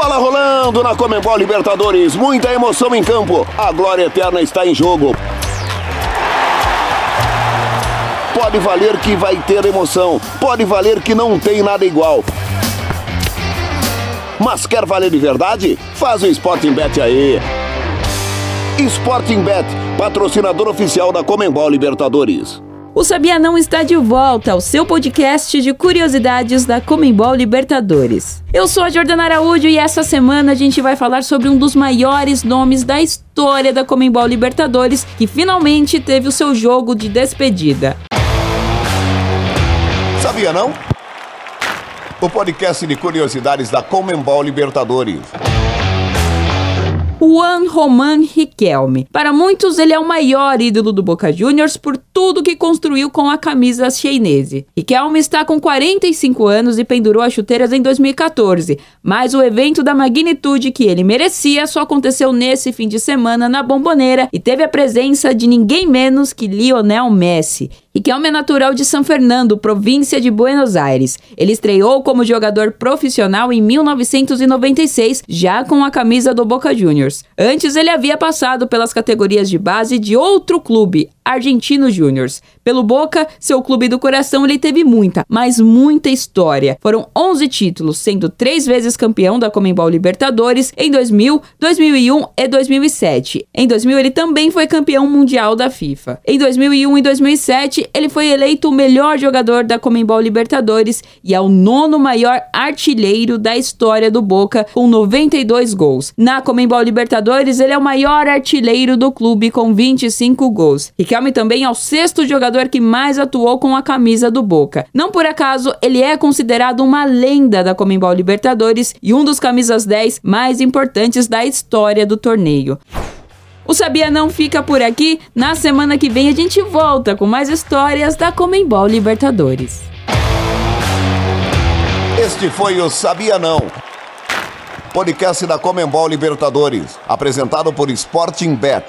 Bola rolando na Comembol Libertadores, muita emoção em campo. A glória eterna está em jogo. Pode valer que vai ter emoção, pode valer que não tem nada igual. Mas quer valer de verdade? Faz o Sporting Bet aí. Sporting Bet, patrocinador oficial da Comembol Libertadores. O Sabia Não está de volta ao seu podcast de curiosidades da Comembol Libertadores. Eu sou a Jordana Araújo e essa semana a gente vai falar sobre um dos maiores nomes da história da Comembol Libertadores que finalmente teve o seu jogo de despedida. Sabia não? O podcast de curiosidades da Comembol Libertadores. Juan Roman Riquelme. Para muitos, ele é o maior ídolo do Boca Juniors por tudo que construiu com a camisa chinese. Riquelme está com 45 anos e pendurou as chuteiras em 2014, mas o evento da magnitude que ele merecia só aconteceu nesse fim de semana na Bomboneira e teve a presença de ninguém menos que Lionel Messi. Riquelme é natural de São Fernando, província de Buenos Aires. Ele estreou como jogador profissional em 1996, já com a camisa do Boca Juniors. Antes, ele havia passado pelas categorias de base de outro clube, Argentino Júniors. Pelo Boca, seu clube do coração, ele teve muita, mas muita história. Foram 11 títulos, sendo três vezes campeão da Comembol Libertadores em 2000, 2001 e 2007. Em 2000, ele também foi campeão mundial da FIFA. Em 2001 e 2007, ele foi eleito o melhor jogador da Comembol Libertadores e é o nono maior artilheiro da história do Boca, com 92 gols. Na Comembol Libertadores, ele é o maior artilheiro do clube, com 25 gols. Riquelme também é o sexto jogador que mais atuou com a camisa do Boca. Não por acaso, ele é considerado uma lenda da Comembol Libertadores e um dos camisas 10 mais importantes da história do torneio. O Sabia Não fica por aqui. Na semana que vem a gente volta com mais histórias da Comembol Libertadores. Este foi o Sabia Não. Podcast da Comembol Libertadores, apresentado por Sporting Bet.